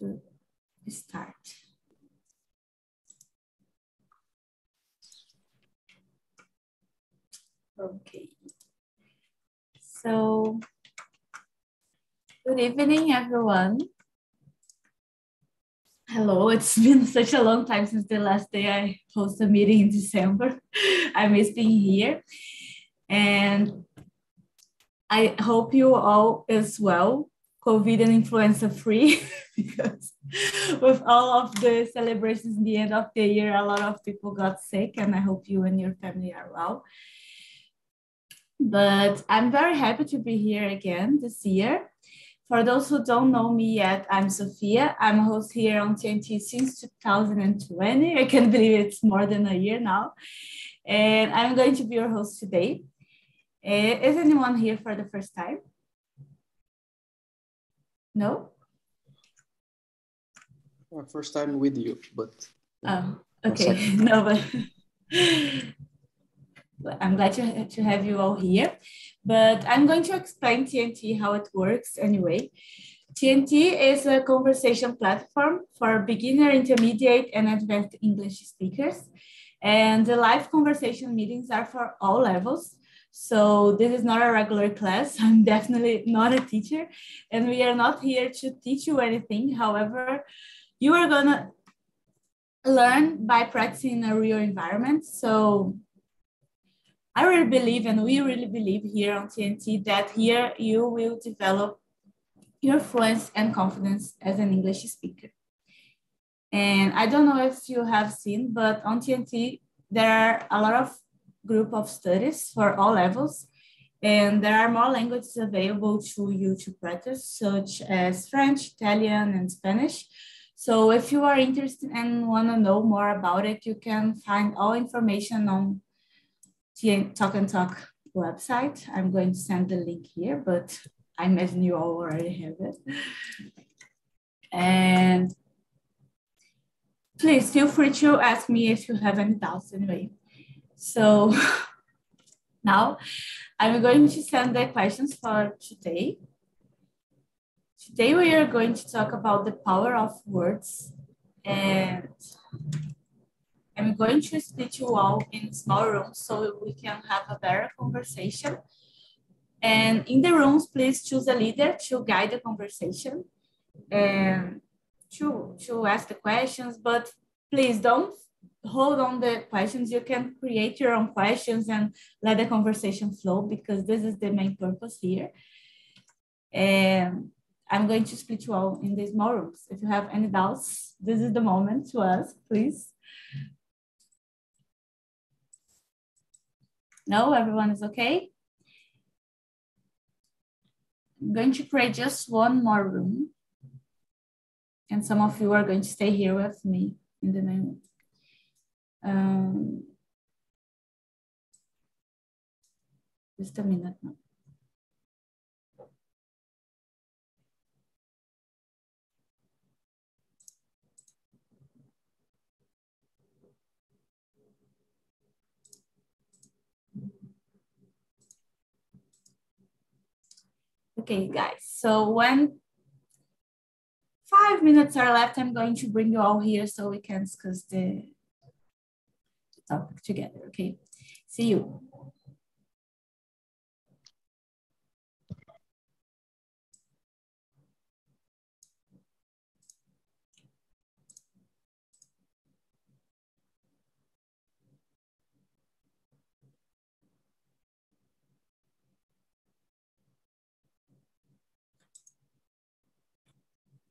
to start. Okay. So, good evening, everyone. Hello, it's been such a long time since the last day I hosted a meeting in December. I miss being here. And I hope you all as well, COVID and influenza free, because with all of the celebrations in the end of the year, a lot of people got sick, and I hope you and your family are well. But I'm very happy to be here again this year. For those who don't know me yet, I'm Sophia. I'm a host here on TNT since 2020. I can't believe it's more than a year now. And I'm going to be your host today. Uh, is anyone here for the first time? No? First time with you, but. Oh, okay. no, but I'm glad to, to have you all here, but I'm going to explain TNT how it works anyway. TNT is a conversation platform for beginner, intermediate, and advanced English speakers. And the live conversation meetings are for all levels. So this is not a regular class. I'm definitely not a teacher, and we are not here to teach you anything. However, you are gonna learn by practicing in a real environment. So I really believe, and we really believe here on TNT, that here you will develop your fluency and confidence as an English speaker. And I don't know if you have seen, but on TNT, there are a lot of group of studies for all levels. And there are more languages available to you to practice, such as French, Italian, and Spanish. So if you are interested and want to know more about it, you can find all information on Talk and Talk website. I'm going to send the link here, but I imagine you all already have it. And please feel free to ask me if you have any doubts anyway. So now I'm going to send the questions for today. Today we are going to talk about the power of words and I'm going to split you all in small rooms so we can have a better conversation. And in the rooms, please choose a leader to guide the conversation and to, to ask the questions, but please don't hold on the questions. You can create your own questions and let the conversation flow because this is the main purpose here. And I'm going to split you all in these small rooms. If you have any doubts, this is the moment to ask, please. No, everyone is okay? I'm going to create just one more room. And some of you are going to stay here with me in the main um, just a minute now. Okay, guys, so when five minutes are left, I'm going to bring you all here so we can discuss the, the topic together, okay? See you.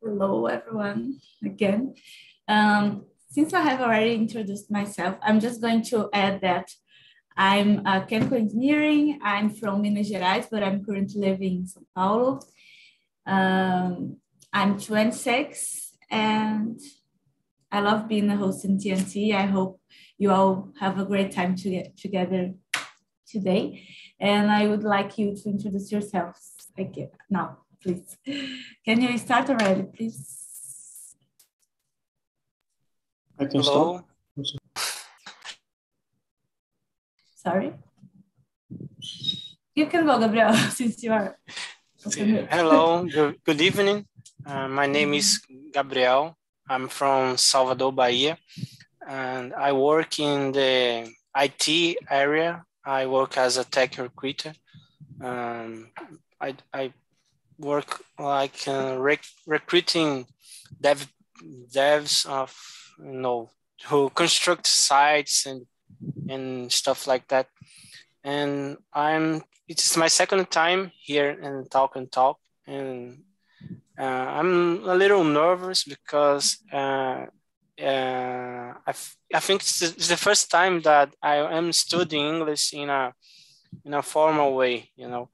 Hello, everyone, again. Um, since I have already introduced myself, I'm just going to add that I'm a chemical engineering. I'm from Minas Gerais, but I'm currently living in São Paulo. Um, I'm 26 and I love being a host in TNT. I hope you all have a great time to get together today. And I would like you to introduce yourselves again now please. Can you start already, please? I can Hello. start. Sorry? You can go, Gabriel, since you are. Hello, good, good evening. Uh, my name is Gabriel. I'm from Salvador, Bahia, and I work in the IT area. I work as a tech recruiter. Um, I, I work like uh, rec recruiting dev devs of you know who construct sites and and stuff like that. And I'm it's my second time here in Talk and Talk, and uh, I'm a little nervous because uh, uh, I, I think it's the, first time that I am studying English in a in a formal way. You know,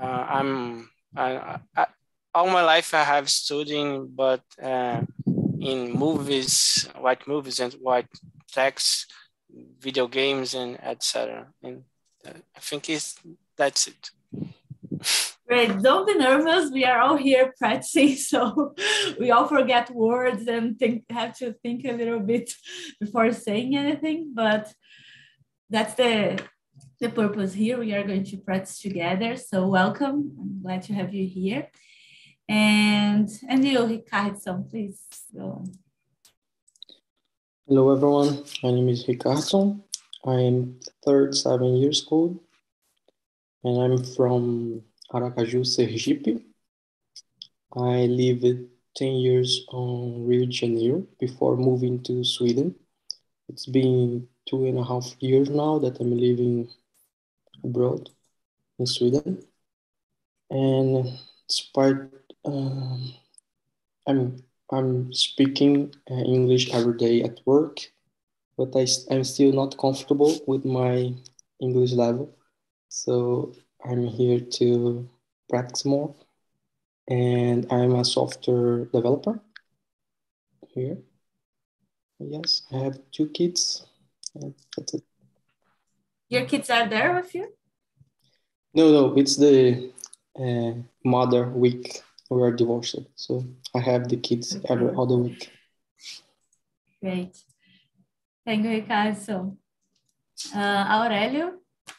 uh, I'm I, I, all my life I have studying, but uh, in movies, white movies and white text, video games and etc. And uh, I think it's that's it. Great. Don't be nervous. We are all here practicing, so we all forget words and think have to think a little bit before saying anything. But that's the the purpose here. We are going to practice together. So welcome. I'm glad to have you here. And and you, Ricardo, please go on. Hello, everyone. My name is Ricardo. I'm third, seven years old, and I'm from Aracaju, Sergipe. I lived 10 years on Rio de Janeiro before moving to Sweden. It's been two and a half years now that I'm living abroad in Sweden. And despite um, I'm I'm speaking uh, English every day at work, but I, I'm still not comfortable with my English level. So I'm here to practice more. And I'm a software developer here. Yes, I have two kids. That's it. Your kids are there with you? No, no, it's the uh, mother week we are divorced. So I have the kids okay. every other week. Great. Thank you, Ricardo. Uh, Aurelio,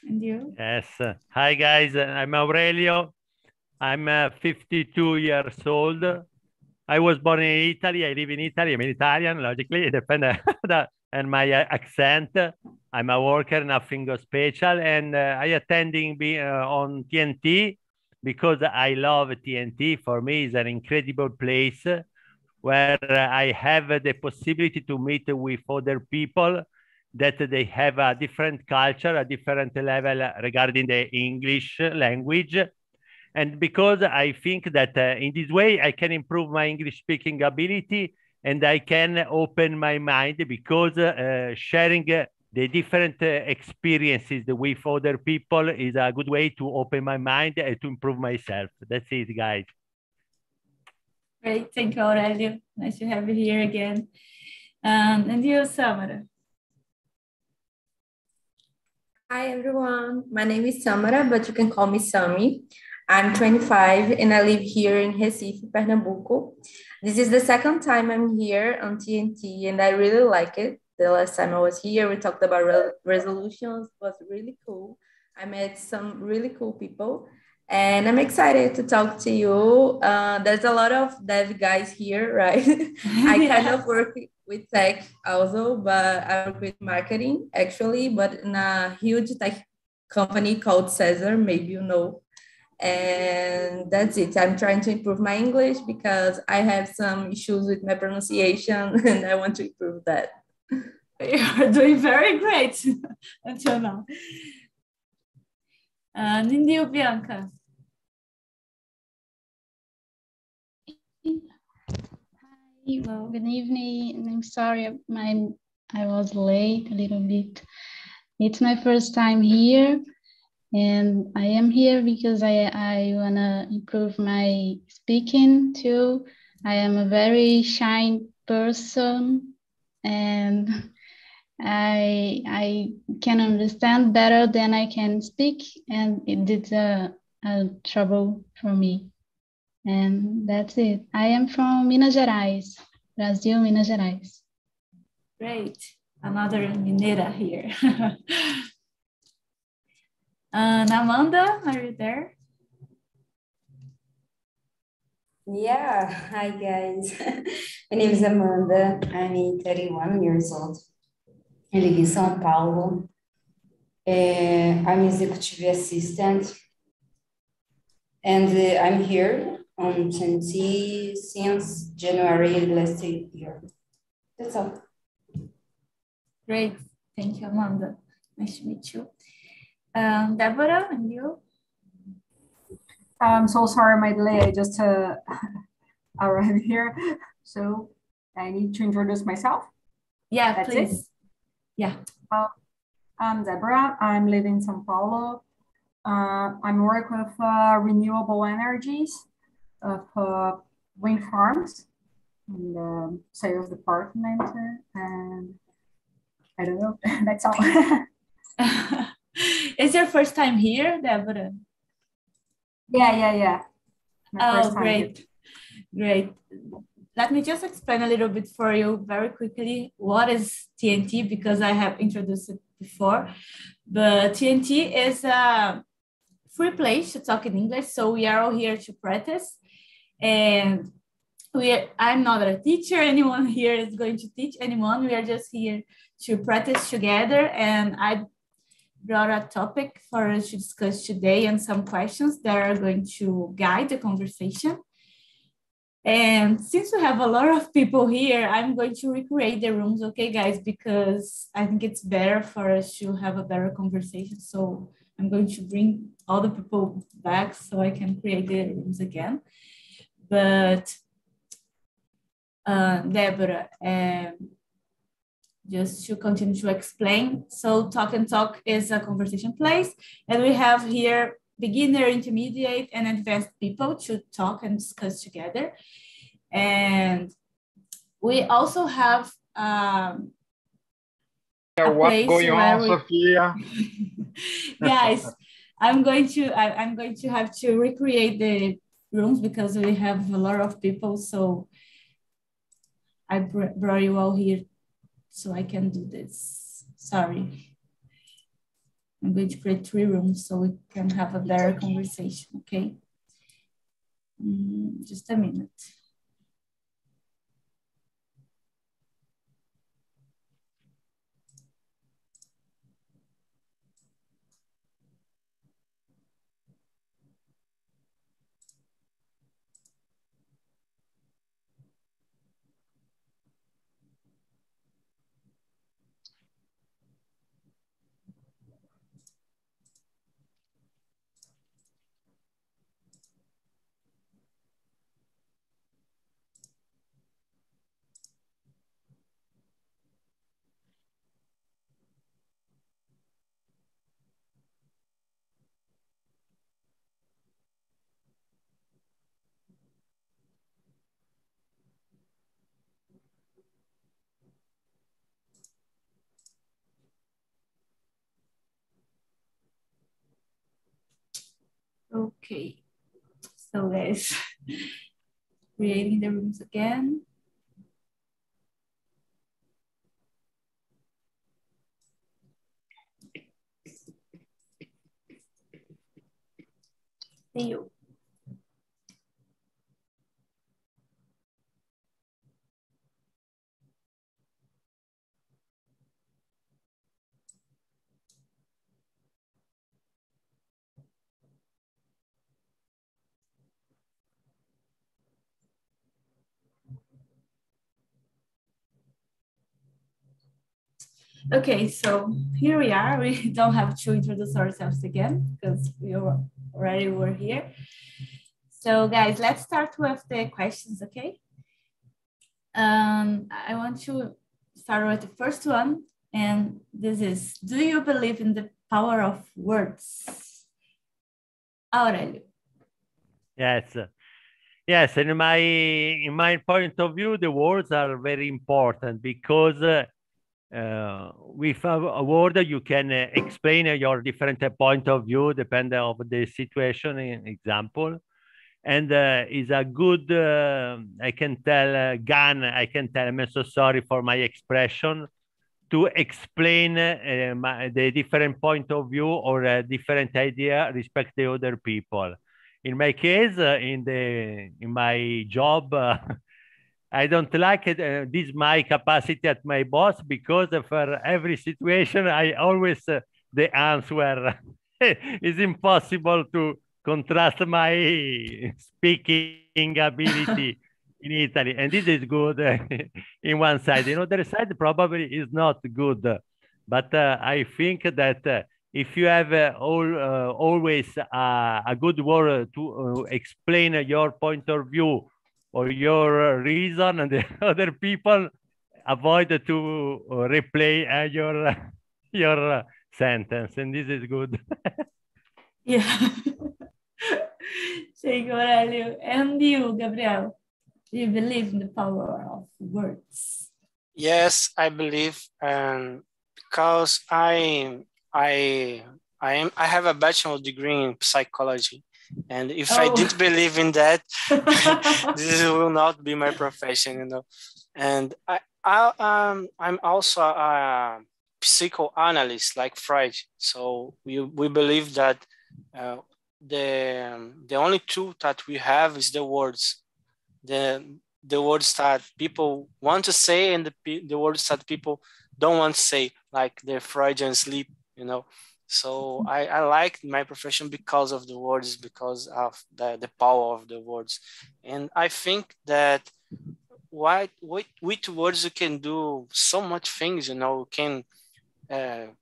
and you? Yes. Hi, guys. I'm Aurelio. I'm uh, 52 years old. I was born in Italy. I live in Italy. I'm Italian, logically, depend that and my uh, accent. I'm a worker, nothing special, and uh, I attending be, uh, on TNT because I love TNT. For me, it's an incredible place where I have the possibility to meet with other people that they have a different culture, a different level regarding the English language. And because I think that uh, in this way, I can improve my English speaking ability and I can open my mind because uh, sharing the different uh, experiences with other people is a good way to open my mind and to improve myself. That's it, guys. Great. Thank you, Aurelio. Nice to have you here again. Um, and you, Samara. Hi, everyone. My name is Samara, but you can call me Sami. I'm 25 and I live here in Recife, Pernambuco. This is the second time I'm here on TNT and I really like it the last time I was here. We talked about re- resolutions. It was really cool. I met some really cool people, and I'm excited to talk to you. Uh, there's a lot of dev guys here, right? I kind of work with tech also, but I work with marketing actually, but in a huge tech company called CESAR, maybe you know. And that's it. I'm trying to improve my English because I have some issues with my pronunciation and I want to improve that. You're doing very great until now. Uh, Nindy Bianca. Hi, well, good evening. I'm sorry, my I was late a little bit. It's my first time here, and I am here because I I wanna improve my speaking too. I am a very shy person, and I I can understand better than I can speak, and it did a, a trouble for me. And that's it. I am from Minas Gerais, Brazil, Minas Gerais. Great, another Mineira here. uh, Amanda, are you there? Yeah, hi guys. My name is Amanda. I'm 31 years old. I live in São Paulo. Uh, I'm executive assistant, and uh, I'm here on TNT since January last year. That's all. Great. Thank you, Amanda. Nice to meet you. Um, Deborah, and you? I'm so sorry, my delay. I just uh, arrived here. So I need to introduce myself. Yeah, That's please. it? Yeah. Well, I'm Deborah. I'm living in São Paulo. Uh, I'm work with uh, renewable energies of uh, wind farms in the sales department. And I don't know, that's all. Is your first time here, Deborah? Yeah, yeah, yeah. My Oh, time here. great. Great. Let me just explain a little bit for you very quickly what is TNT because I have introduced it before. But TNT is a free place to talk in English. So we are all here to practice. And we are, I'm not a teacher. Anyone here is going to teach anyone. We are just here to practice together. And I brought a topic for us to discuss today and some questions that are going to guide the conversation. And since we have a lot of people here, I'm going to recreate the rooms, okay, guys, because I think it's better for us to have a better conversation. So I'm going to bring all the people back so I can create the rooms again. But uh, Deborah, um, just to continue to explain. So Talk and Talk is a conversation place, and we have here beginner, intermediate, and advanced people to talk and discuss together. And we also have um, Yeah, what's going on, we- Sophia? guys i'm going to I, i'm going to have to recreate the rooms because we have a lot of people so i br- brought you all here so i can do this. Sorry. I'm going to create three rooms so we can have a better conversation okay? Mm, just a minute Okay, so guys, creating the rooms again. See you. Okay, so here we are. We don't have to introduce ourselves again because we already were here. So guys, let's start with the questions, okay? Um, I want to start with the first one, and this is, do you believe in the power of words? Aurelio. Yes. Yes, in my in my point of view, the words are very important because uh, uh, with word you can uh, explain your different uh, point of view depending of the situation. In example, and uh, is a good. Uh, I can tell uh, gun. I can tell. I'm so sorry for my expression to explain uh, my, the different point of view or a different idea respect the other people in my case, uh, in the in my job, uh, I don't like it. Uh, this my capacity at my boss because for every situation, I always uh, the answer is impossible to contrast my speaking ability in Italy, and this is good in one side. In other side, probably is not good, but uh, I think that uh, if you have uh, all, uh, always a good word to explain your point of view or your uh, reason, and the other people avoid to uh, replay uh, your your sentence, and this is good. yeah. Thank you, Aurelio. And you, Gabriel, do you believe in the power of words? Yes, I believe, and because I I I am I have a bachelor degree in psychology, and if oh. I didn't believe in that, this will not be my profession, you know. And I, I um I'm also a psychoanalyst like Freud, so we we believe that uh, the the only truth that we have is the words, the the words that people want to say and the the words that people don't want to say, like the Freudian sleep, you know so I, I like my profession because of the words, because of the, the power of the words. And I think that what, with, with words you can do so much things, you know, you can uh,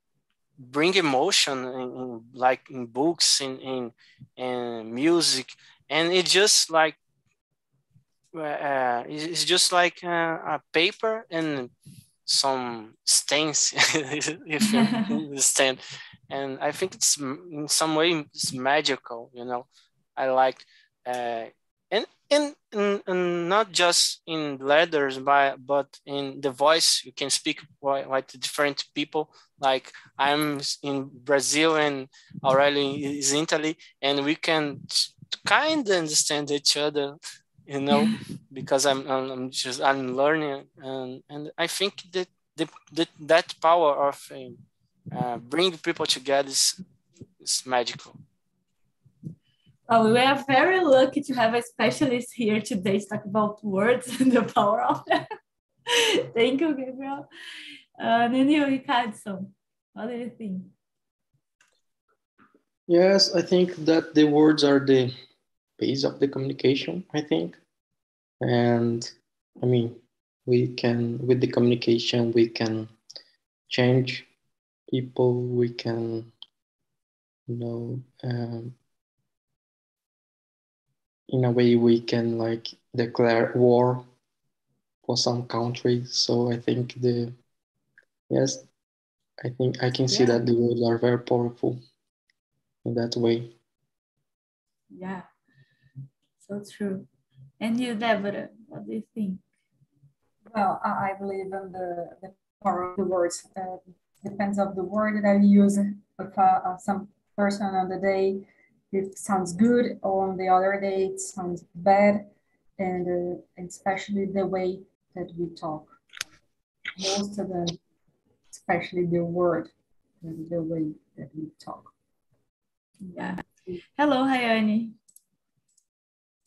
bring emotion in, in, like in books, in, in, in music. And it just like, uh, it's just like a, a paper and some stains, if you understand and I think it's in some way it's magical. You know, I like uh, and and, and, not just in letters, but but in the voice you can speak like to different people. Like I'm in Brazil and Aurelio is in Italy, and we can kind of understand each other you know because I'm, I'm just i'm learning and and i think that the, the that power of um, uh, bring people together is, is magical. Oh, we are very lucky to have a specialist here today to talk about words and the power of them. Thank you, Gabriel. Uh, and you, Ricardo, what do you think? Yes, I think that the words are the base of the communication, I think. And I mean, we can, with the communication, we can change people we can know um, in a way we can like declare war for some country. So i think the yes i think i can see yeah. that the words are very powerful in that way. Yeah. So true. And you deborah what do you think? Well i believe in the, the power of the words uh, depends of the word that I use. If uh, uh, some person on the day it sounds good, or on the other day it sounds bad, and uh, especially the way that we talk. Most of them, especially the word, and the way that we talk. Yeah. Hello, Hayani.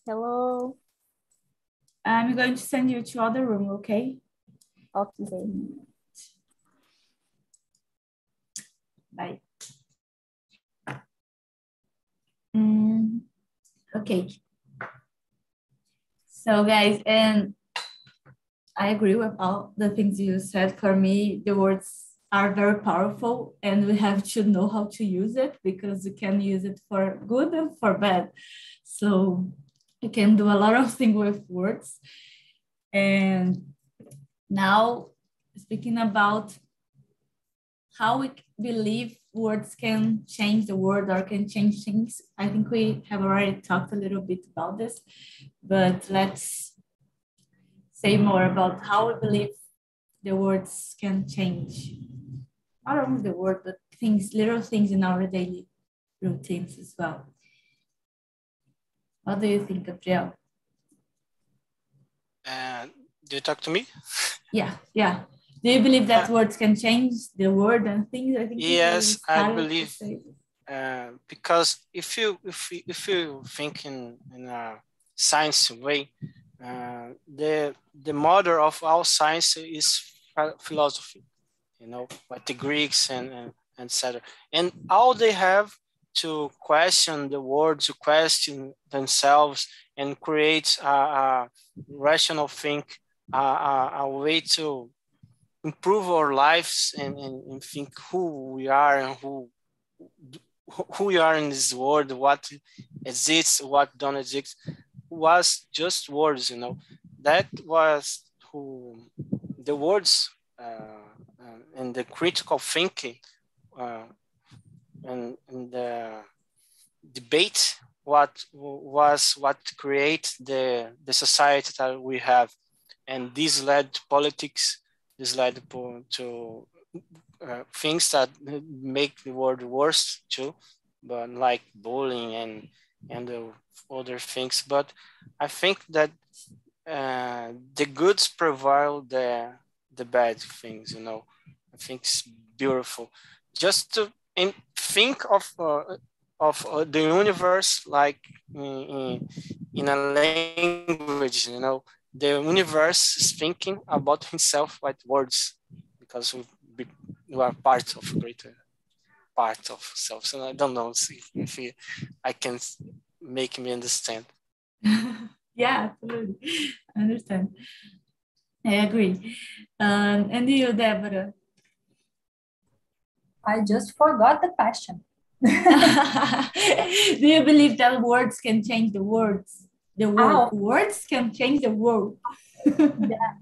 Hello. I'm going to send you to other room, okay? Okay. Bye. Mm, okay. So guys, and I agree with all the things you said. For me, the words are very powerful and we have to know how to use it because you can use it for good and for bad. So you can do a lot of things with words. And now speaking about how we believe words can change the world or can change things. I think we have already talked a little bit about this, but let's say more about how we believe the words can change. Not only the word, but things, little things in our daily routines as well. What do you think, Gabriel? Uh, do you talk to me? Yeah, yeah. Do you believe that uh, words can change the world and things? I think yes, I believe. uh, because if you if you, if you think in in a science way, uh, the the mother of all science is philosophy, you know, like the Greeks and and etc. And all they have to question the world, to question themselves, and create a, a rational think, a, a, a, way to improve our lives and, and, and think who we are and who who we are in this world, what exists, what don't exist, was just words, you know. That was who the words uh, uh, and the critical thinking uh, and, and the debate what was what create the the society that we have and this led to politics led to, to uh, things that make the world worse too, but like bullying and and the other things. But I think that uh, the goods prevail the the bad things. You know, I think it's beautiful. Just to in, think of uh, of uh, the universe like in, in, in a language. You know, the universe is thinking about himself with words because we you are part of a greater part of self. So I don't know if, if I can make me understand. yeah, absolutely. I understand. I agree. Um, and you, Deborah? I just forgot the question. Do you believe that words can change the words? The word, oh. words can change the world. yeah.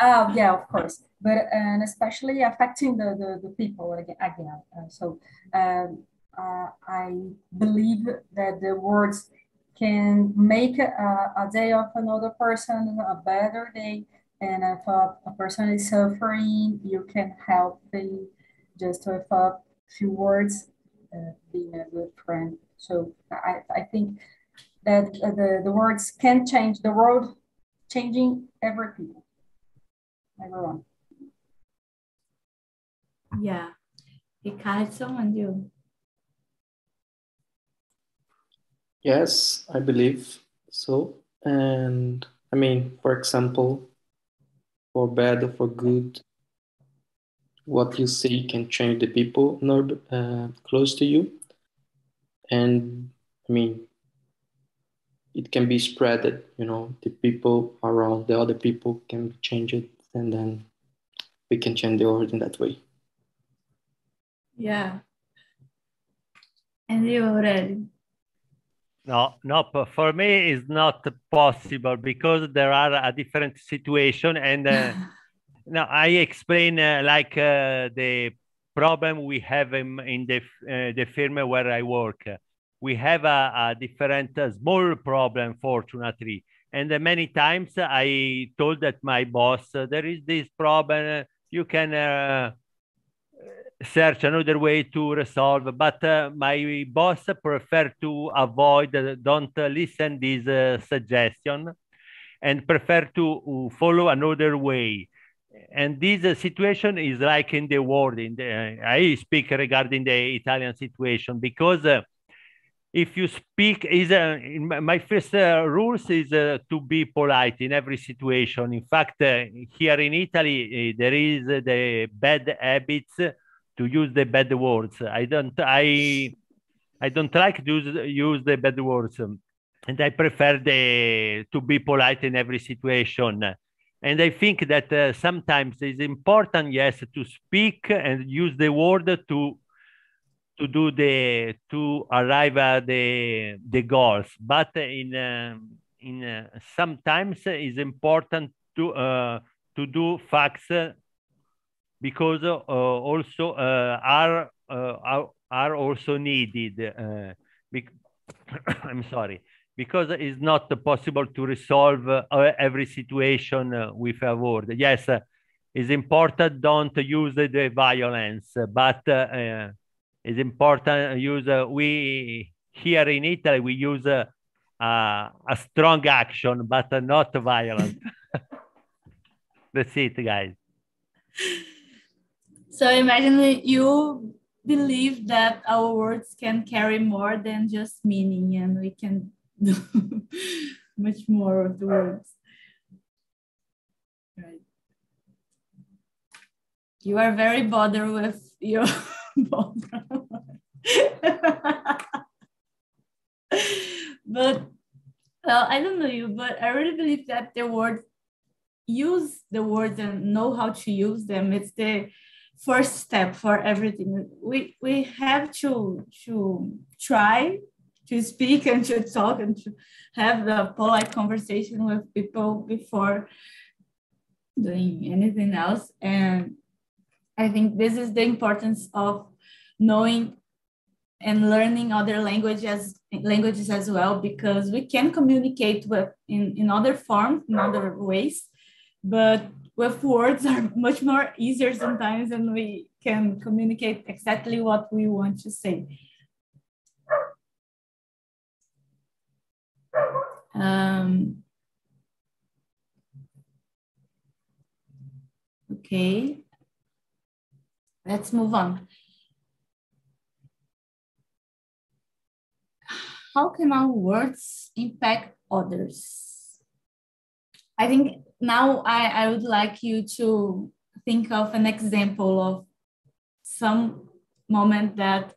Oh, yeah, of course but and especially affecting the, the, the people again. again. Uh, so um, uh, I believe that the words can make a, a, day of another person a better day. And if a, a person is suffering, you can help them just with a few words, uh, being a good friend. So I, I think that the, the words can change the world, changing every people, everyone. Yeah. Ricardo and you. Yes, I believe so. And I mean, for example, for bad or for good, what you say can change the people not uh, close to you. And I mean, it can be spreaded, you know, the people around the other people can change it, and then we can change the world in that way. Yeah. And you already. No, no, for me it's not possible because there are a different situation and uh, now I explain uh, like uh, the problem we have in, in the, uh, the firm where I work. We have a, a different uh, small problem, fortunately. And uh, many times I told that my boss, there is this problem, you can search another way to resolve but uh, my boss prefer to avoid uh, don't listen this uh, suggestion and prefer to uh, follow another way and this uh, situation is like in the world in the, i speak regarding the italian situation because uh, if you speak is my first uh, rules is uh, to be polite in every situation in fact uh, here in italy eh, there is the bad habits to use the bad words. I don't I I don't like to use, use the bad words, and I prefer the to be polite in every situation. And I think that uh, sometimes it's important, yes, to speak and use the word to to do the to arrive at the the goals. But in uh, in uh, sometimes it's important to uh, to do facts because uh, also uh, are, uh, are are also needed. I'm sorry because it's not possible to resolve uh, every situation uh, with a word. Yes, uh, it's important don't use the violence, but it's important uh, use, uh, we here in Italy, we use uh, a strong action, but not violence. That's it, guys. So imagine you believe that our words can carry more than just meaning and we can do much more of the words. Right. You are very bothered with your but well, I don't know you, but I really believe that the word use the words and know how to use them. It's the first step for everything. We we have to to try to speak and to talk and to have the polite conversation with people before doing anything else. And I think this is the importance of knowing and learning other languages languages as well because we can communicate with in, in other forms in other ways but with words are much more easier sometimes and we can communicate exactly what we want to say. Um, okay let's move on how can our words impact others? I think now I, I would like you to think of an example of some moment that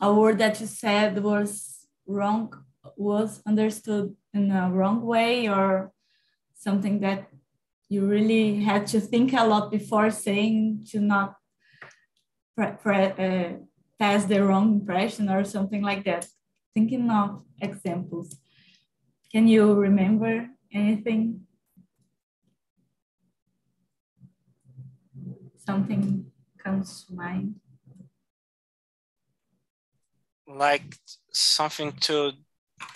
a word that you said was wrong, was understood in a wrong way, or something that you really had to think a lot before saying to not uh, pass the wrong impression or something like that thinking of examples. Can you remember anything? Something comes to mind? Like something to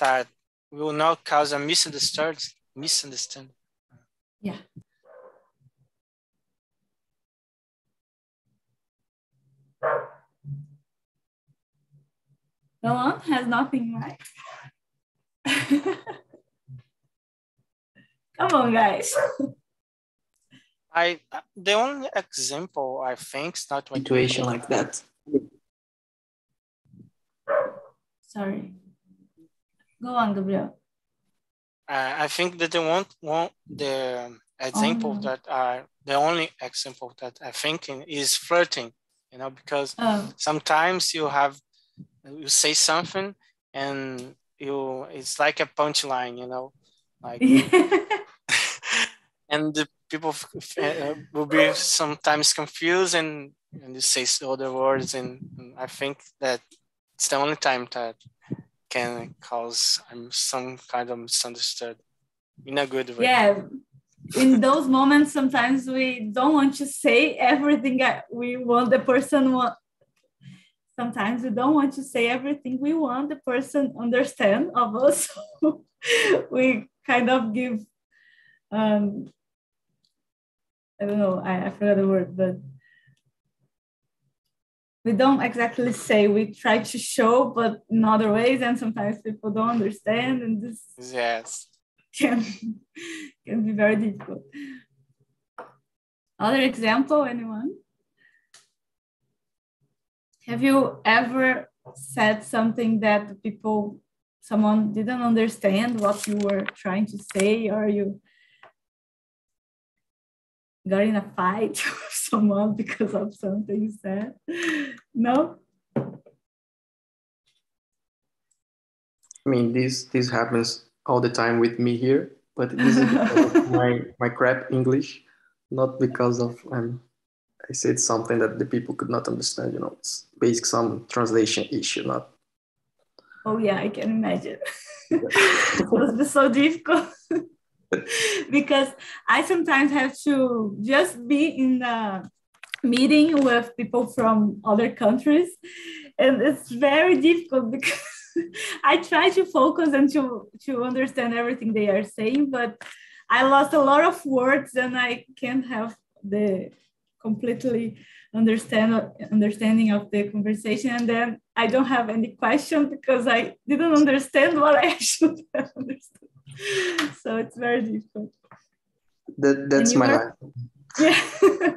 that will not cause a misunderstanding. Misunderstanding. Yeah. No one has nothing, right? Come on, guys. I the only example I think is not situation like that. Sorry. Go on, Gabriel. Uh, I think that the one, one the example Oh, no. that are the only example that I think in is flirting. You know, because Oh. sometimes you have you say something and you it's like a punchline. You know, like and the people uh, will be sometimes confused and and you say other words and, and I think that it's the only time that can cause um, some kind of misunderstood in a good way. yeah. In those moments, sometimes we don't want to say everything that we want the person want. Sometimes we don't want to say everything we want the person understand of us. we kind of give um I don't know, I, I forgot the word, but we don't exactly say we try to show, but in other ways, and sometimes people don't understand, and this Yes. can can be very difficult. Other example, anyone? Have you ever said something that people, someone didn't understand what you were trying to say, or you got in a fight with someone because of something you said? No? I mean, this this happens all the time with me here, but this is because of my my crap English, not because of um, I said something that the people could not understand. You know, it's basic some translation issue, not. Oh yeah, I can imagine. it must be so difficult because I sometimes have to just be in a meeting with people from other countries, and it's very difficult because I try to focus and to to understand everything they are saying, but I lost a lot of words and I can't have the completely understand understanding of the conversation and then I don't have any question because I didn't understand what I should have understood. So it's very difficult. That that's my were- life. Yeah.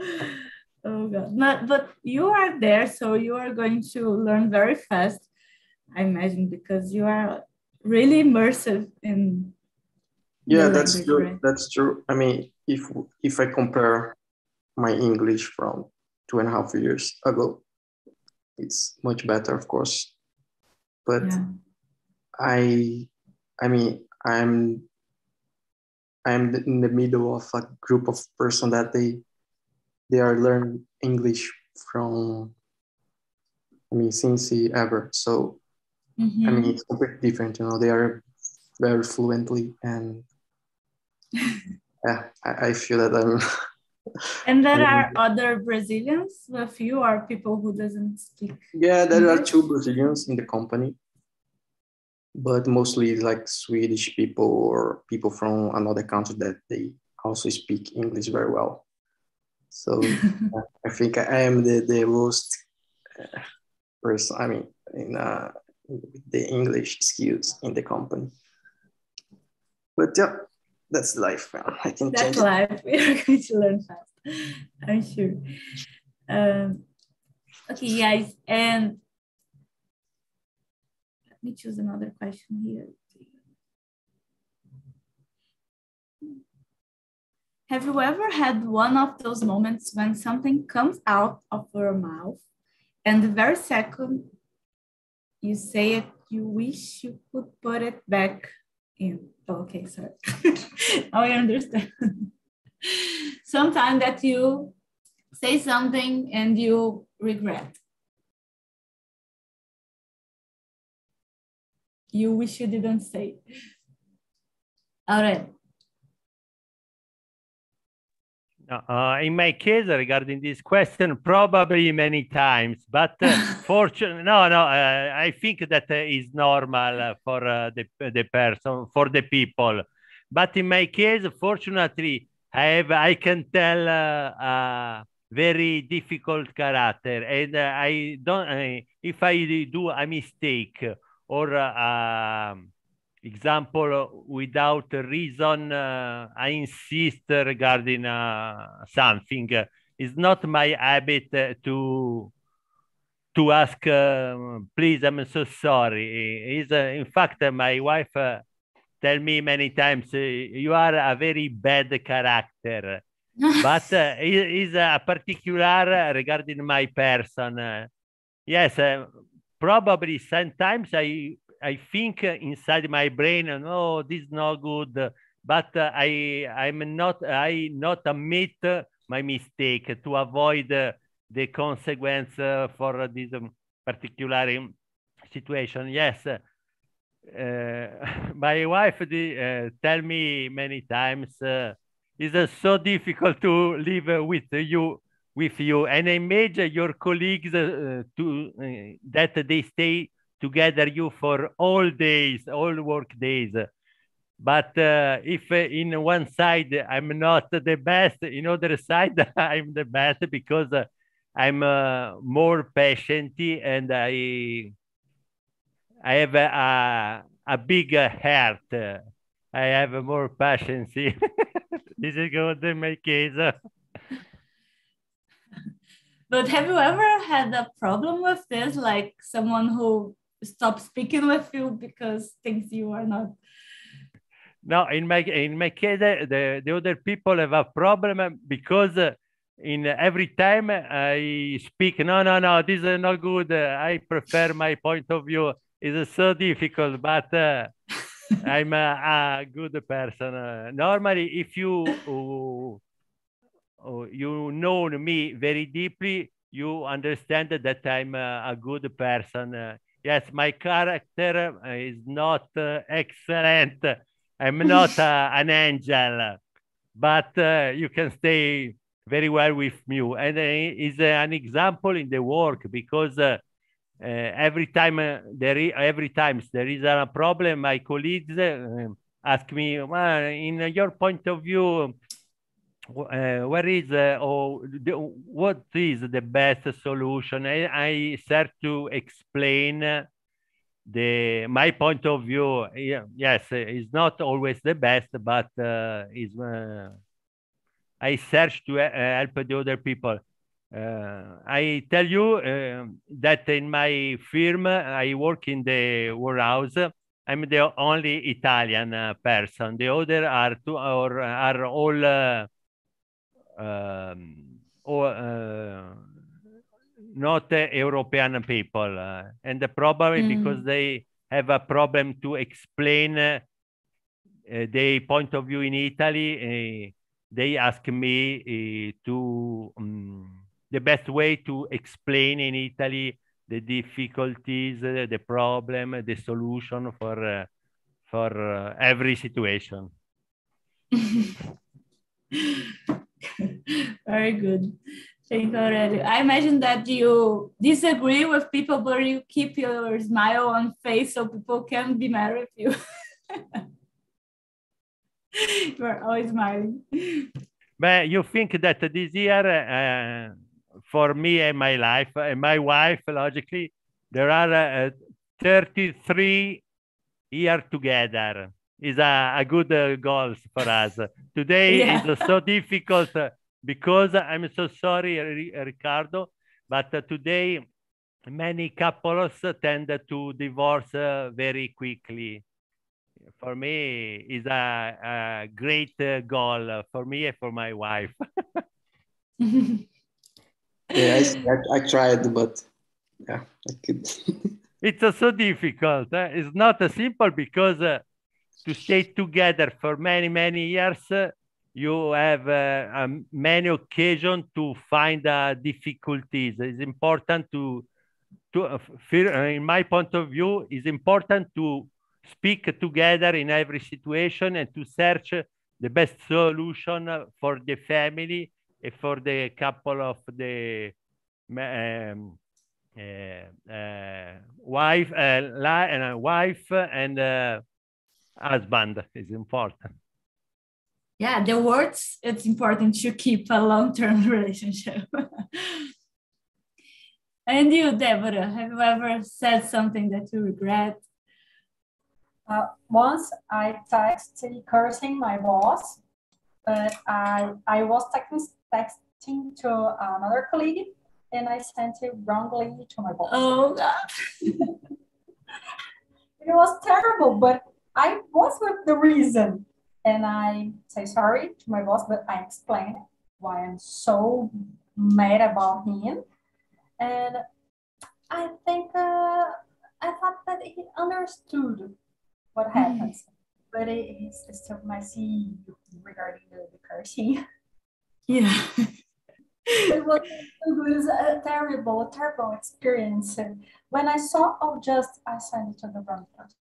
oh God. But, but you are there, so you are going to learn very fast, I imagine, because you are really immersive in. Yeah, that's language, true. Right? That's true. I mean, if if I compare my English from two and a half years ago, it's much better, of course. But yeah. I, I mean, I'm I'm in the middle of a group of person that they they are learning English from I mean since ever. So mm-hmm. I mean it's completely different, you know, they are very fluently and yeah, I, I feel that I'm and there are other Brazilians with you or people who doesn't speak. Yeah, there English? are two Brazilians in the company but mostly like Swedish people or people from another country that they also speak English very well. So I think I am the, the most uh, person, I mean, in uh, the English skills in the company. But yeah, that's life. I can that's life. We are going to learn fast, I'm sure. Um, okay, guys, and let me choose another question here. Have you ever had one of those moments when something comes out of your mouth and the very second you say it, you wish you could put it back in? Oh, okay, sorry. I understand. Sometimes that you say something and you regret. you wish you didn't say. All right. Uh, in my case, regarding this question, probably many times, but uh, fortunately, no, no, uh, I think that uh, is normal uh, for uh, the, the person, for the people. But in my case, fortunately, I have, I can tell a very difficult character, and I don't, if I do a mistake or uh, example without reason uh, i insist regarding uh, something. It's not my habit to to ask uh, please i'm so sorry. Is uh, in fact my wife uh, tell me many times you are a very bad character. But uh, is a particular regarding my person yes probably sometimes I I think inside my brain, no, this is not good. But I I'm not I not admit my mistake to avoid the consequence for this particular situation. Yes. Uh, my wife uh, tell me many times uh, it's uh, so difficult to live with you with you and i imagine your colleagues uh, to uh, that they stay together you for all days all work days. But uh, if uh, in one side i'm not the best in other side i'm the best because uh, i'm uh, more patient and i i have a, a bigger heart. I have more patience. This is good in my case. But have you ever had a problem with this, like someone who stopped speaking with you because thinks you are not? No, in my in my case, the, the other people have a problem because in every time I speak, no, no, no, this is not good. I prefer my point of view. It's so difficult, but uh, I'm a, a, good person. Uh, normally, if you uh, oh, you know me very deeply, you understand that I'm a, a good person. Yes, my character uh, is not uh, excellent. I'm not uh, an angel, but uh, you can stay very well with me. And is an example in the work because every time there is, every time there is a problem, my colleagues ask me, well, in your point of view, uh, where is uh, or the, what is the best solution? I, I start to explain the my point of view. Yes, it's not always the best, but uh, is uh, I search to uh, help the other people. Uh, I tell you uh, that in my firm, I work in the warehouse. I'm the only Italian uh, person. The other are two or are all uh, um, or, uh, not European people, and probably mm. because they have a problem to explain their point of view in Italy. they ask me to. Um, the best way to explain in Italy the difficulties, uh, the problem, the solution for uh, for uh, every situation. Very good. Thank you, Aurelio. I imagine that you disagree with people, but you keep your smile on face so people can be mad with you. You're always smiling. But you think that this year uh, for me and my life and my wife, logically, there are uh, 33 years together. Is a, a good uh, goal for us. Today yeah. is so difficult because I'm so sorry, Ricardo, but uh, today many couples tend to divorce uh, very quickly. For me, is a, a great uh, goal for me and for my wife. yeah, I, I, tried, but yeah, I could. it's so difficult. Eh? It's not simple because uh, to stay together for many, many years, uh, you have uh, um, many occasions to find uh, difficulties. It's important to, to in my point of view, it's important to speak together in every situation and to search the best solution for the family and for the couple of the um, uh, uh, wife, uh, wife and uh, husband is important. Yeah, the words, it's important to keep a long-term relationship. and you, Deborah, have you ever said something that you regret? Uh, once I texted cursing my boss, but I, I was texting texting to another colleague and I sent it wrongly to my boss. Oh God. it was terrible, but I was with the reason. And I say sorry to my boss, but I explain why I'm so mad about him. And I think uh, I thought that he understood what hmm. happens, but it is still messy regarding the, the cursing. Yeah. it was it was a terrible, terrible experience. And when I saw oh just I sent it to the wrong person.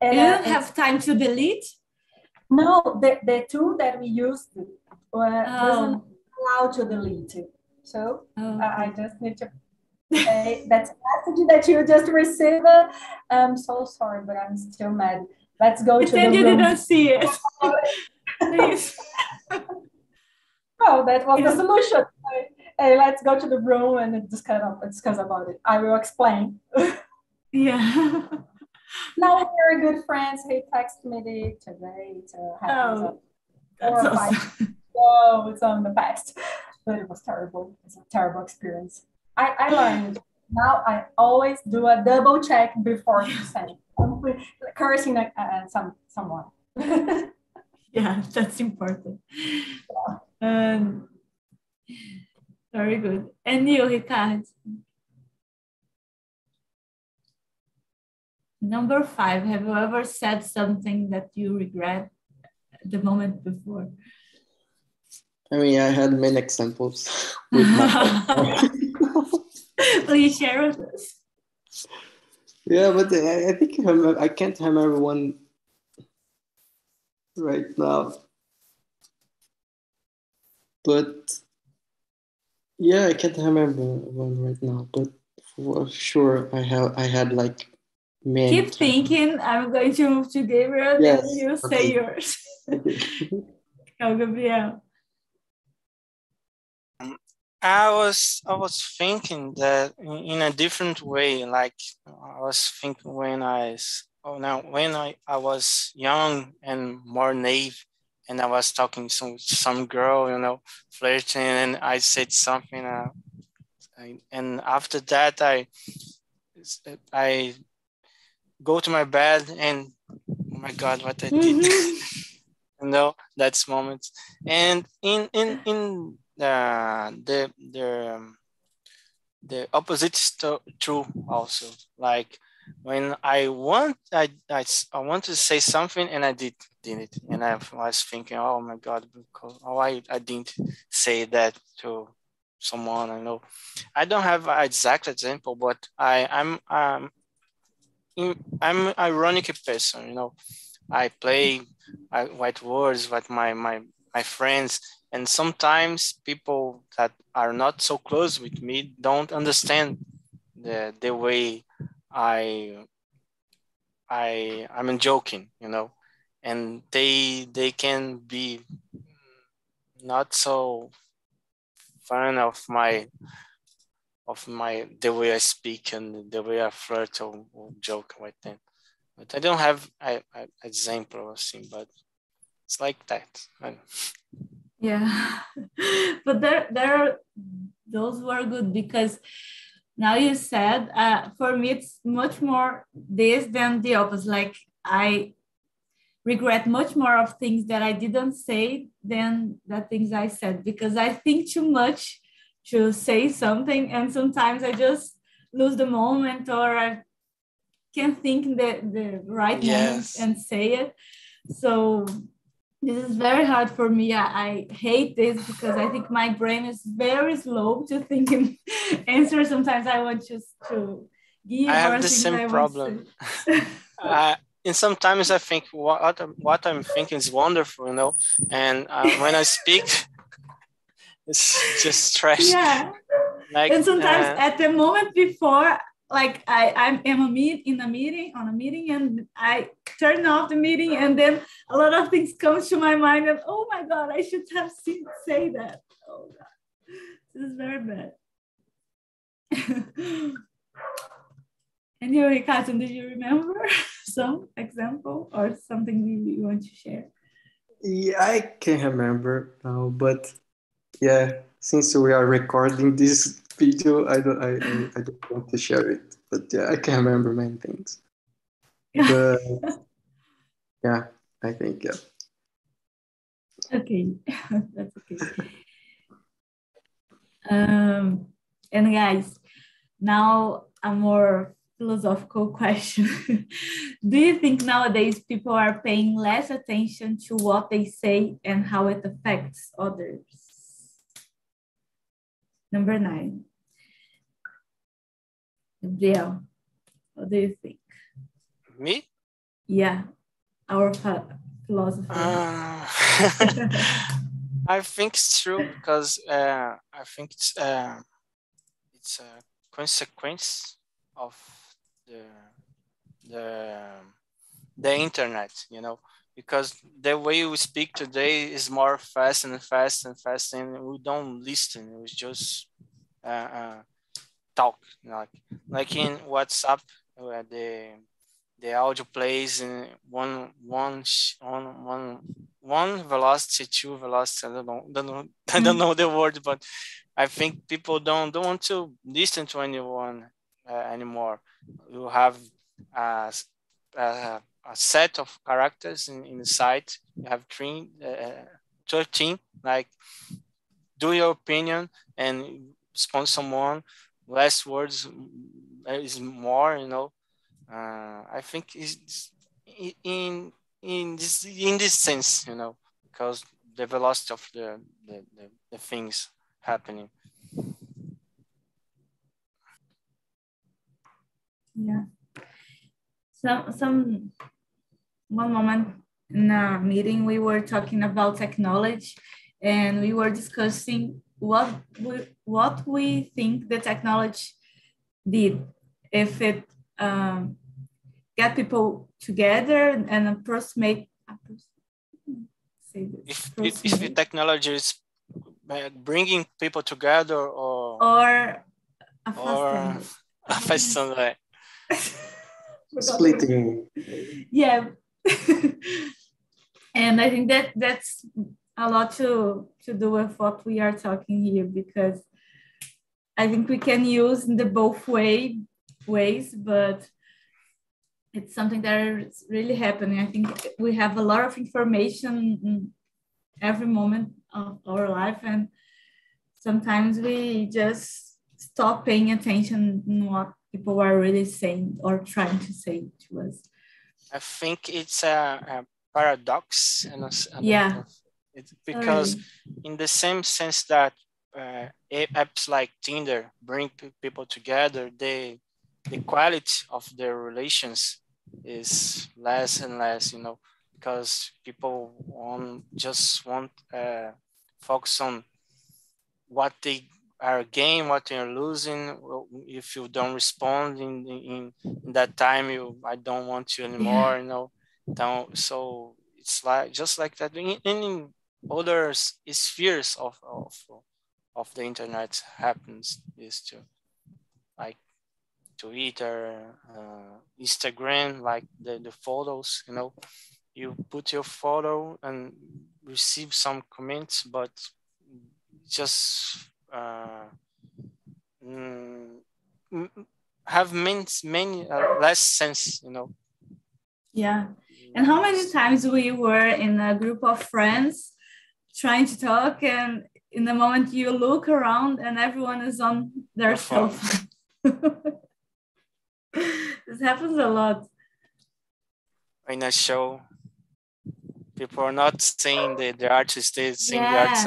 And you don't have time to delete? No, the, the tool that we used uh, wasn't oh. allowed to delete it. So oh, okay. I just need to say that's a message that you just received. I'm so sorry, but I'm still mad. Let's go to the you room. didn't see it. Please. Oh, that was the solution. Hey, let's go to the room and discuss, discuss about it. I will explain. yeah. Now we're good friends. He texted me today to have oh, that's awesome. Oh, it's on the past. But it was terrible. It's a terrible experience. I, I learned now I always do a double check before you send cursing uh, some someone. yeah, that's important. Yeah. Um, very good. And you, Ricardo? Number five, have you ever said something that you regret the moment before? I mean, I had many examples. Please share with us. Yeah, but I, I think I can't remember one right now but yeah, I can't remember one right now, but for sure I have I had like many. Keep thinking. I'm going to move to Gabriel, yes. then you okay. say yours. Go, Gabriel. I was I was thinking that in a different way. Like I was thinking when I oh now when I, I was young and more naive and I was talking to some, some girl, you know, flirting, and I said something. Uh, and after that, I I go to my bed and oh my God, what I did. you know, that's moments. And in in in uh, the the um, the opposite is true also. Like when I want I, I I want to say something and I did did it and I was thinking oh my god because oh I, I didn't say that to someone I know I don't have an exact example but I I'm um Mm, I'm an ironic person you know. I play I, white words with my my my friends and sometimes people that are not so close with me don't understand the the way I I I'm joking, you know, and they they can be not so fan of my of my the way I speak and the way I flirt or, or joke with them. But I don't have an example or thing, but it's like that. Yeah, but there there are those were good because now you said uh, for me it's much more this than the opposite like i regret much more of things that i didn't say than the things i said because i think too much to say something and sometimes i just lose the moment or i can't think the, the right yes. moment and say it so this is very hard for me. I, I, hate this because I think my brain is very slow to think and answer. Sometimes I want just to give. I have the same I problem. uh, and sometimes I think what what I'm thinking is wonderful, you know. And uh, when I speak, it's just trash. Yeah. Like, and sometimes uh, at the moment before like I, I'm in a meet in a meeting on a meeting and I turn off the meeting and then a lot of things comes to my mind and oh my god I should have seen say that oh god this is very bad and you Ricardo did you remember some example or something you, want to share yeah I can't remember now but yeah since we are recording this video. I don't. I, I, I don't want to share it, but yeah, I can remember many things. But yeah, I think yeah. Okay, that's okay. Um, and guys, now a more philosophical question. Do you think nowadays people are paying less attention to what they say and how it affects others? Number nine. Gabriel, what do you think? Me? Yeah, our philosopher. Uh, I think it's true because uh, I think it's uh, it's a consequence of the the the internet, you know, because the way we speak today is more fast and fast and fast, and we don't listen. We just uh, uh, talk like like in whatsapp where the the audio plays in one one on one one velocity two velocity. I don't know don't know, i don't know the word but i think people don't don't want to listen to anyone uh, anymore. You have a, a, a, set of characters in, in the site you have three uh, 13 like do your opinion and respond someone. Less words is more you know. Uh, i think it's in in this in this sense you know because the velocity of the the, the, the things happening. Yeah. Some some one moment in a meeting we were talking about technology and we were discussing what we, what we think the technology did. If it um, get people together and approximate, if, if, if the technology is uh, bringing people together or or or afastando splitting. Yeah and I think that that's a lot to to do with what we are talking here because I think we can use in the both way ways, but it's something that is really happening. I think we have a lot of information every moment of our life, and sometimes we just stop paying attention what people are really saying or trying to say to us. I think it's a, a paradox, and yeah, it's because in the same sense that uh, apps like Tinder bring people together, they the quality of their relations is less and less, you know, because people want just want uh, focus on what they are gaining, what are losing. If you don't respond in, in, in that time, you I don't want you anymore, you know. Don't, so it's like just like that. In, in other spheres of, of of the internet happens is to like Twitter, uh, Instagram, like the, the photos, you know, you put your photo and receive some comments, but just Uh, mm, mm, have many, many uh, less sense, you know. Yeah. And how many times we were in a group of friends trying to talk and in the moment you look around and everyone is on their cell phone. this happens a lot. In a show, people are not seeing the, the artist, they seeing Yeah. the artist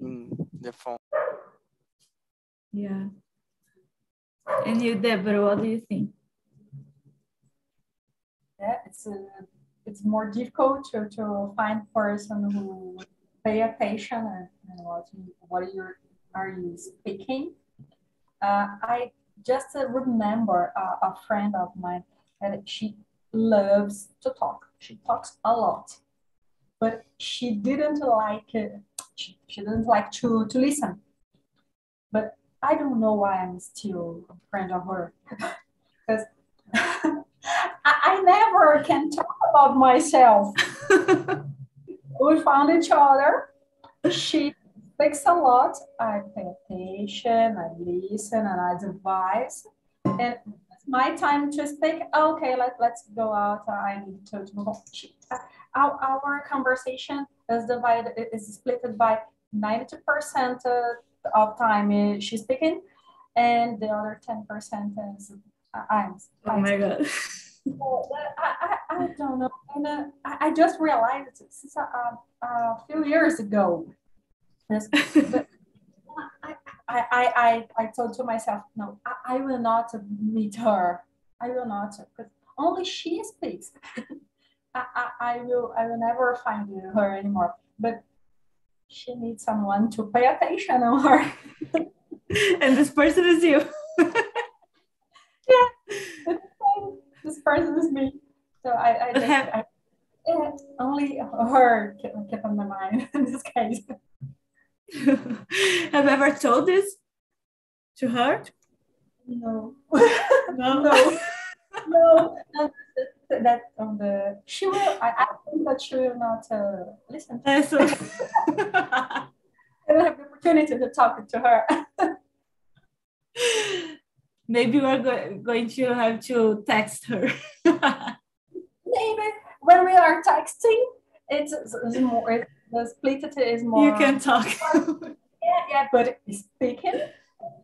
in the phone. Yeah. And you, Deborah, what do you think? Yeah, it's a, it's more difficult to, to find person who pay attention and, and what what you are you speaking. Uh, I just uh, remember a, a friend of mine that she loves to talk. She talks a lot, but she didn't like uh, she, she didn't like to to listen. I don't know why I'm still a friend of her because I, I never can talk about myself. we found each other. She speaks a lot. I pay attention, I listen, and I advise. And it's my time to speak. Okay, let, let's go out. I need to, to move on. She, uh, our, our conversation is divided, is split by 92% of time is she's speaking, and the other 10% is uh, I'm. Oh my God. I, I, I don't know. And uh, I, I just realized since a, a, a few years ago. This, but I, I, I, I, I told to myself, no, I, I will not meet her. I will not, because only she speaks. I, I, I will I will never find her anymore. But she needs someone to pay attention on her. and this person is you. yeah, this person is me. So I, I just I, yeah, only her kept, kept on my mind in this case. Have you ever told this to her? No. No. no. no. That on the she will. I, I think that she will not uh, listen. To That's I don't have the opportunity to talk to her. Maybe we're go- going to have to text her. Maybe when we are texting, it's, it's more. It, the split is more. you can talk. Yeah, yeah, but speaking,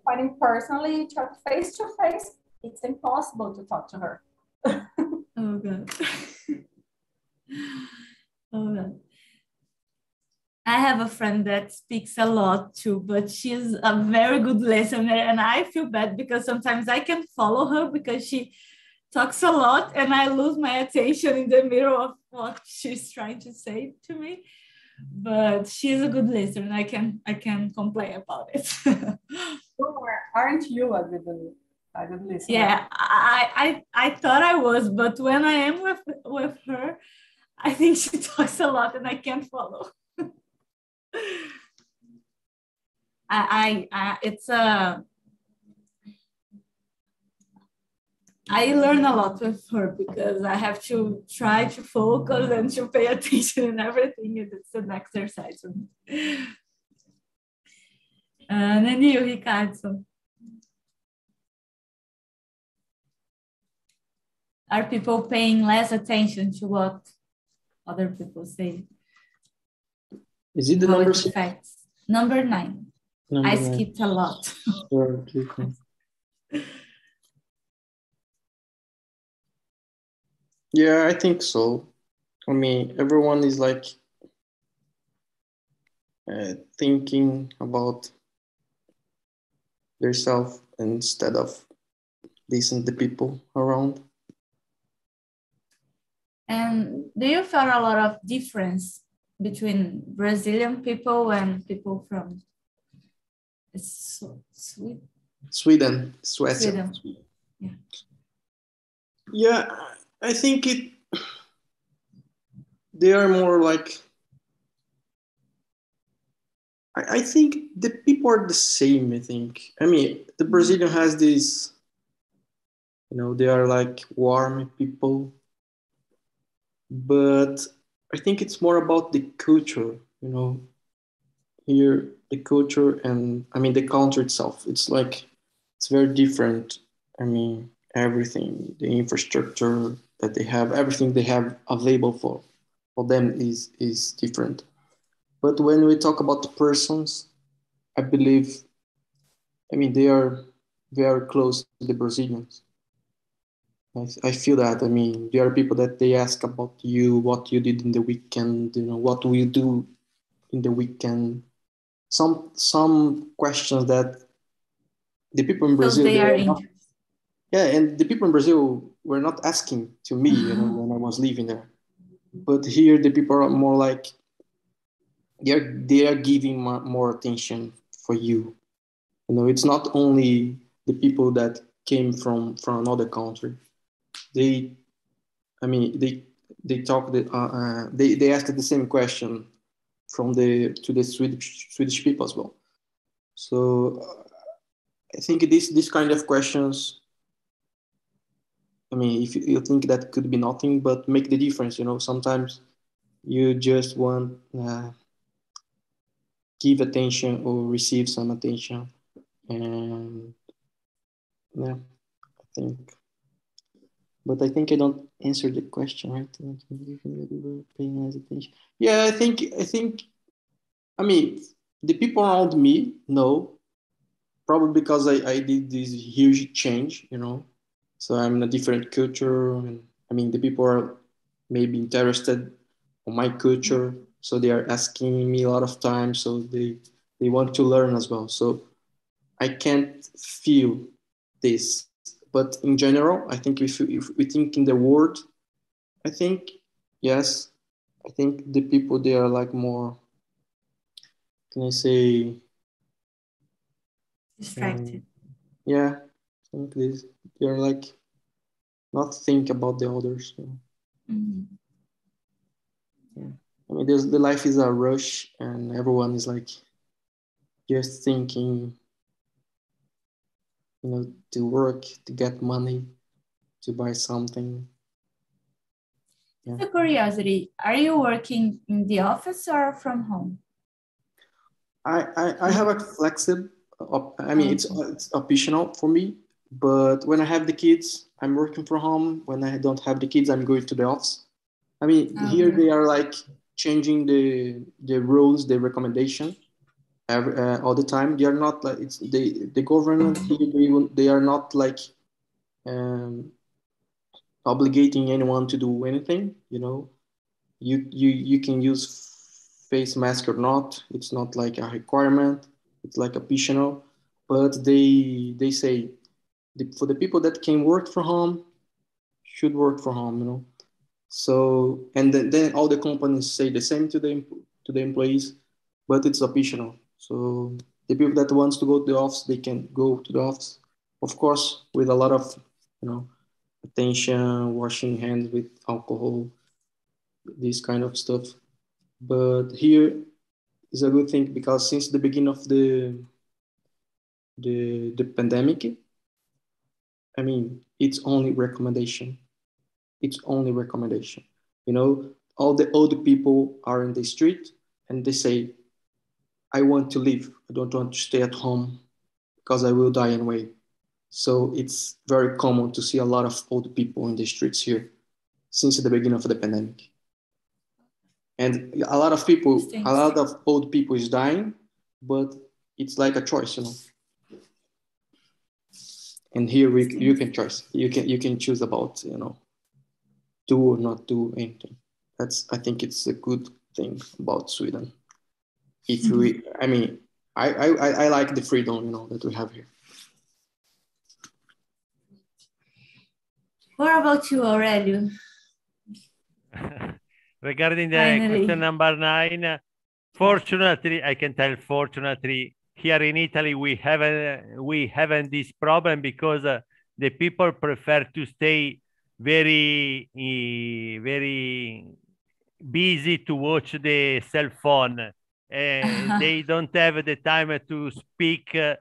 finding personally, face to face, it's impossible to talk to her. Oh god. oh god. I have a friend that speaks a lot too, but she's a very good listener, and I feel bad because sometimes I can follow her because she talks a lot, and I lose my attention in the middle of what she's trying to say to me. But she's a good listener, and I can I can complain about it. Aren't you a a good listener? yeah, I, I I thought I was, but when I am with with her, I think she talks a lot, and I can't follow. I, I, I it's a I learn a lot with her because I have to try to focus and to pay attention and everything. And it's an exercise for me. Uh, Nenil, Ricardo. Are people paying less attention to what other people say? Is it the How number it six? affects? Number nine. Number I nine. skipped a lot. Sure. Yeah, I think so. I mean, everyone is like uh, thinking about themselves instead of listening to people around. And do you feel a lot of difference between Brazilian people and people from Sw- Sweden? Sweden, Sweden. Sweden. Yeah. Yeah, I think it. They are more like. I, I think the people are the same. I think. I mean, the Brazilian has this. You know, they are like warm people. But I think it's more about the culture. You know, here the culture and I mean the country itself. It's like it's very different. I mean, everything, the infrastructure that they have, everything they have available for, for them is, is different. But when we talk about the persons, I believe, I mean, they are very close to the Brazilians. I, I feel that. I mean, there are people that they ask about you, what you did in the weekend, you know, what will you do in the weekend. Some some questions that the people in So Brazil they they are not- yeah, and the people in Brazil were not asking to me, you know, mm-hmm. when I was living there. But here, the people are more like they are they are giving mo- more attention for you. You know, it's not only the people that came from from another country. They, I mean, they they talk the uh, uh, they they asked the same question from the to the Swedish Swedish people as well. So uh, I think this this kind of questions I mean, if you, you think that could be nothing, but make the difference, you know, sometimes you just want uh, give attention or receive some attention, and yeah, I think. But I think I don't answer the question, right? Paying less attention. Yeah, I think I think. I mean, the people around me know, probably because I, I did this huge change, you know, so I'm in a different culture, and I mean the people are maybe interested on my culture, so they are asking me a lot of times. So they they want to learn as well. So I can't feel this, but in general, I think if if we think in the world, I think yes, I think the people they are like more. Can I say? Distracted. Yeah, I think this they're like not think about the others. you know. Mhm. I mean, there's the life is a rush, and everyone is like just thinking, you know, to work, to get money, to buy something. Just a curiosity, are you working in the office or from home? I I, I have a flexible. I mean, it's it's optional for me. But when I have the kids, I'm working from home. When I don't have the kids, I'm going to the office. I mean, here they are like changing the the rules, the recommendation, every, uh, all the time. They are not like it's they the government. They will- they are not like um, obligating anyone to do anything. You know, you you you can use face mask or not. It's not like a requirement. It's like optional. But they they say the, for the people that can work from home should work from home. You know. So and then, then all the companies say the same to the to the employees, but it's optional. So the people that wants to go to the office, they can go to the office, of course, with a lot of you know attention, washing hands with alcohol, this kind of stuff. But here is a good thing because since the beginning of the the the pandemic, I mean, it's only recommendation. It's only recommendation. You know, all the old people are in the street and they say, I want to leave. I don't want to stay at home because I will die anyway. So it's very common to see a lot of old people in the streets here since the beginning of the pandemic. And a lot of people, a lot of old people is dying, but it's like a choice, you know. And here we, you can choose. You can you can choose about you know, do or not do anything. That's I think it's a good thing about Sweden. If we, I mean, I I I like the freedom you know that we have here. What about you, Aurelio? Regarding the Finally. question number nine, fortunately, I can tell fortunately here in Italy we haven't we haven't this problem because uh, the people prefer to stay very eh, very busy to watch the cell phone. Uh, they don't have the time to speak uh,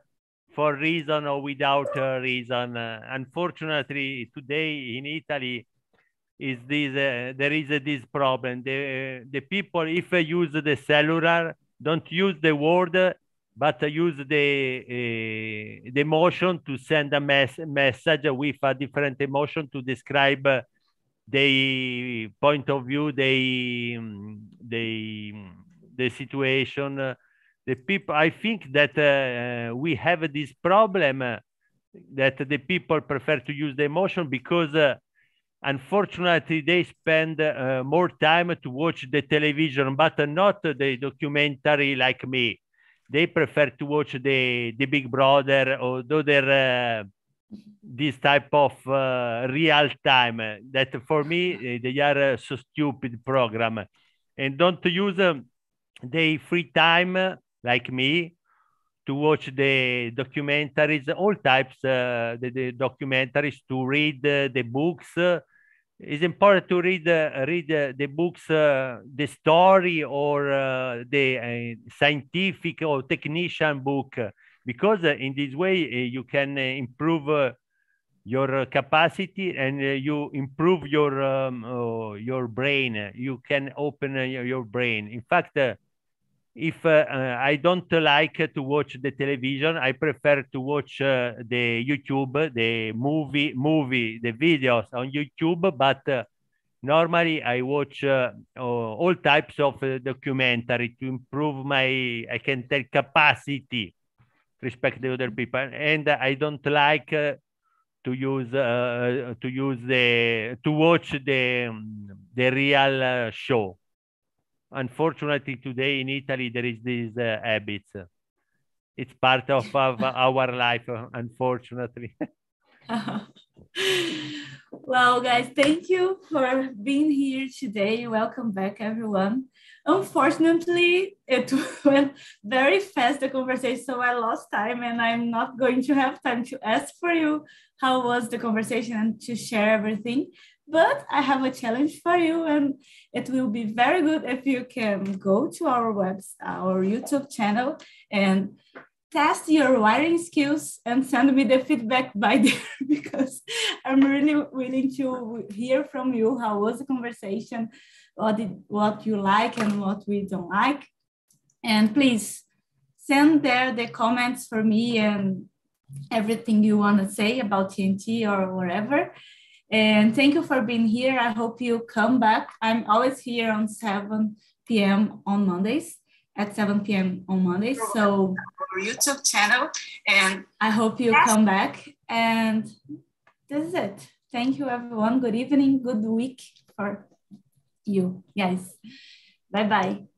for reason or without a reason. Uh, unfortunately, today in Italy, is this uh, there is uh, this problem. The the people, if they use the cellular, don't use the word, uh, but use the uh, the emotion to send a mess message with a different emotion to describe uh, the point of view, the the the situation. uh, the people, I think that uh, we have this problem uh, that the people prefer to use the emotion because. Uh, unfortunately they spend uh, more time to watch the television but not the documentary like me they prefer to watch the the big brother or the other uh, this type of uh, real time that for me uh, they are uh, so stupid program and don't use um, the free time uh, like me to watch the documentaries, all types, uh, the, the documentaries, to read uh, the books. Uh, it's important to read uh, read uh, the books, the story or the scientific or technician book, because in this way you can improve your capacity and you improve your um, your brain. You can open your brain. In fact. If uh, uh, I don't like to watch the television, I prefer to watch uh, the YouTube, the movie, movie, the videos on YouTube. But uh, normally I watch uh, all types of uh, documentary to improve my, I can tell, capacity respect the other people. And I don't like to use to use the to watch the the real show unfortunately today in italy there is these uh, habits it's part of, our life uh, unfortunately well, guys, thank you for being here today. Welcome back, everyone. Unfortunately, it went very fast, the conversation, so I lost time and I'm not going to have time to ask for you how was the conversation and to share everything. But I have a challenge for you, and it will be very good if you can go to our website, our YouTube channel, and test your wiring skills and send me the feedback by there because I'm really willing to hear from you how was the conversation, what did, what you like and what we don't like. And please send there the comments for me and everything you want to say about TNT or whatever. And thank you for being here. I hope you come back. I'm always here on 7 p.m. on Mondays at 7 p.m. on Mondays. So our YouTube channel, and I hope you come back. And this is it. Thank you, everyone. Good evening, good week for you. Yes. Bye bye.